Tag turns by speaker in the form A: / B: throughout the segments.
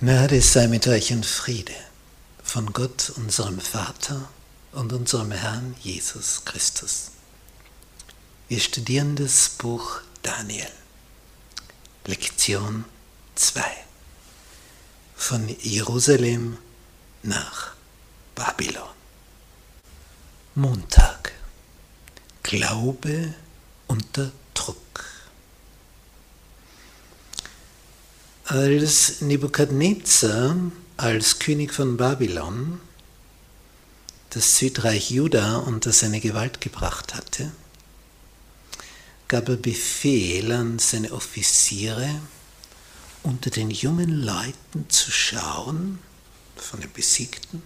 A: Gnade sei mit euch und Friede von Gott, unserem Vater und unserem Herrn Jesus Christus. Wir studieren das Buch Daniel, Lektion 2, von Jerusalem nach Babylon. Montag, Glaube unter Druck. Als Nebukadnezar als König von Babylon das Südreich Juda unter seine Gewalt gebracht hatte, gab er Befehl an seine Offiziere, unter den jungen Leuten zu schauen, von den Besiegten,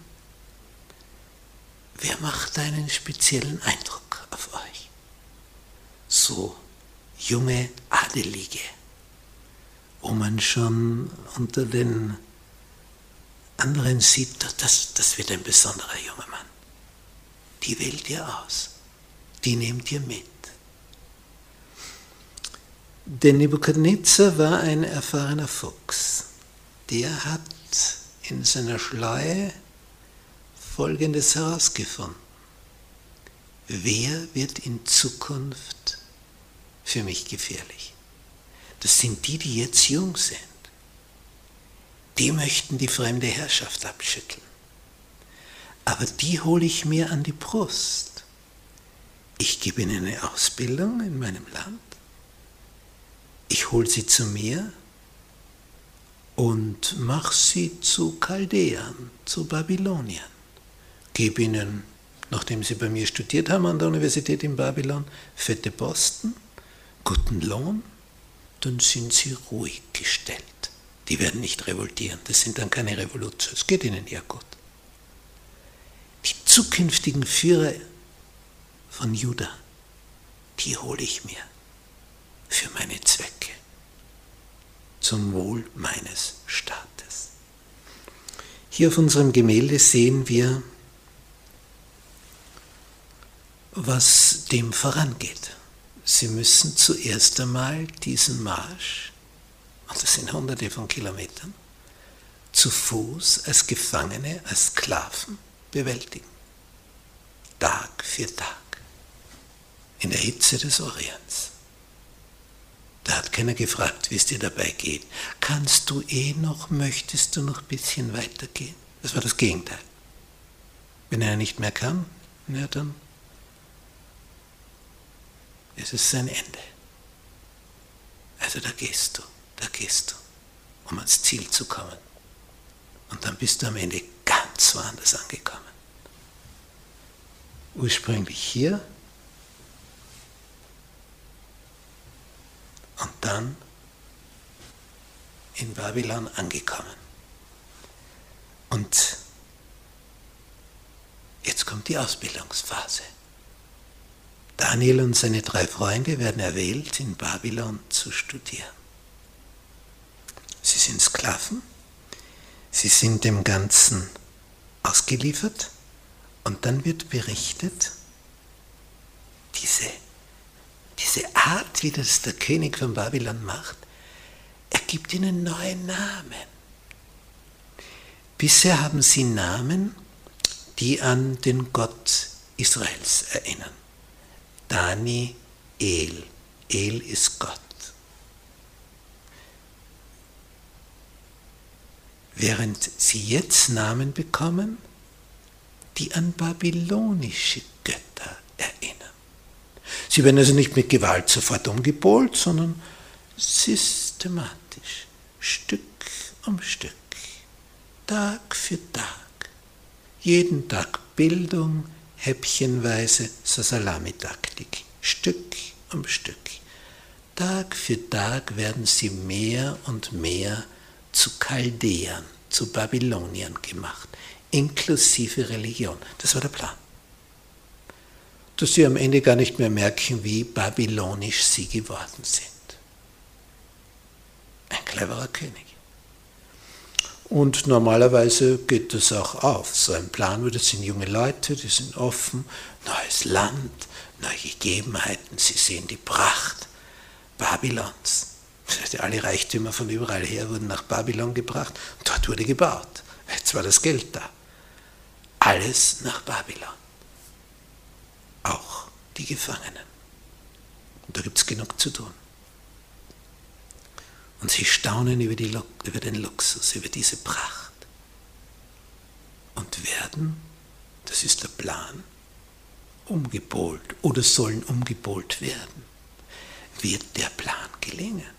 A: wer macht einen speziellen Eindruck auf euch? So junge Adelige wo man schon unter den anderen sieht, das, das wird ein besonderer junger Mann. Die wählt ihr aus, die nehmt ihr mit. Denn Nebukadnezar war ein erfahrener Fuchs. Der hat in seiner Schleue Folgendes herausgefunden. Wer wird in Zukunft für mich gefährlich? Das sind die, die jetzt jung sind. Die möchten die fremde Herrschaft abschütteln. Aber die hole ich mir an die Brust. Ich gebe ihnen eine Ausbildung in meinem Land. Ich hole sie zu mir und mache sie zu Chaldäern, zu Babyloniern. Gebe ihnen, nachdem sie bei mir studiert haben an der Universität in Babylon, fette Posten, guten Lohn dann sind sie ruhig gestellt. Die werden nicht revoltieren, das sind dann keine Revolutionen, es geht ihnen ja gut. Die zukünftigen Führer von Juda, die hole ich mir für meine Zwecke, zum Wohl meines Staates. Hier auf unserem Gemälde sehen wir, was dem vorangeht. Sie müssen zuerst einmal diesen Marsch, und das sind hunderte von Kilometern, zu Fuß als Gefangene, als Sklaven bewältigen. Tag für Tag. In der Hitze des Orients. Da hat keiner gefragt, wie es dir dabei geht. Kannst du eh noch, möchtest du noch ein bisschen weitergehen? Das war das Gegenteil. Wenn er nicht mehr kann, ja, dann es ist sein Ende. Also da gehst du, da gehst du, um ans Ziel zu kommen. Und dann bist du am Ende ganz woanders angekommen. Ursprünglich hier und dann in Babylon angekommen. Und jetzt kommt die Ausbildungsphase. Daniel und seine drei Freunde werden erwählt, in Babylon zu studieren. Sie sind Sklaven, sie sind dem Ganzen ausgeliefert und dann wird berichtet, diese, diese Art, wie das der König von Babylon macht, er gibt ihnen neue Namen. Bisher haben sie Namen, die an den Gott Israels erinnern. Dani El. El ist Gott. Während sie jetzt Namen bekommen, die an babylonische Götter erinnern. Sie werden also nicht mit Gewalt sofort umgepolt, sondern systematisch, Stück um Stück, Tag für Tag, jeden Tag Bildung, häppchenweise so Salamitaktik, Stück um Stück. Tag für Tag werden sie mehr und mehr zu Chaldäern, zu Babyloniern gemacht, inklusive Religion. Das war der Plan. Dass sie am Ende gar nicht mehr merken, wie babylonisch sie geworden sind. Ein cleverer König. Und normalerweise geht das auch auf. So ein Plan, das sind junge Leute, die sind offen, neues Land, neue Gegebenheiten, sie sehen die Pracht Babylons. Alle Reichtümer von überall her wurden nach Babylon gebracht und dort wurde gebaut. Jetzt war das Geld da. Alles nach Babylon. Auch die Gefangenen. Und da gibt es genug zu tun. Und sie staunen über, die, über den Luxus, über diese Pracht. Und werden, das ist der Plan, umgepolt oder sollen umgepolt werden. Wird der Plan gelingen?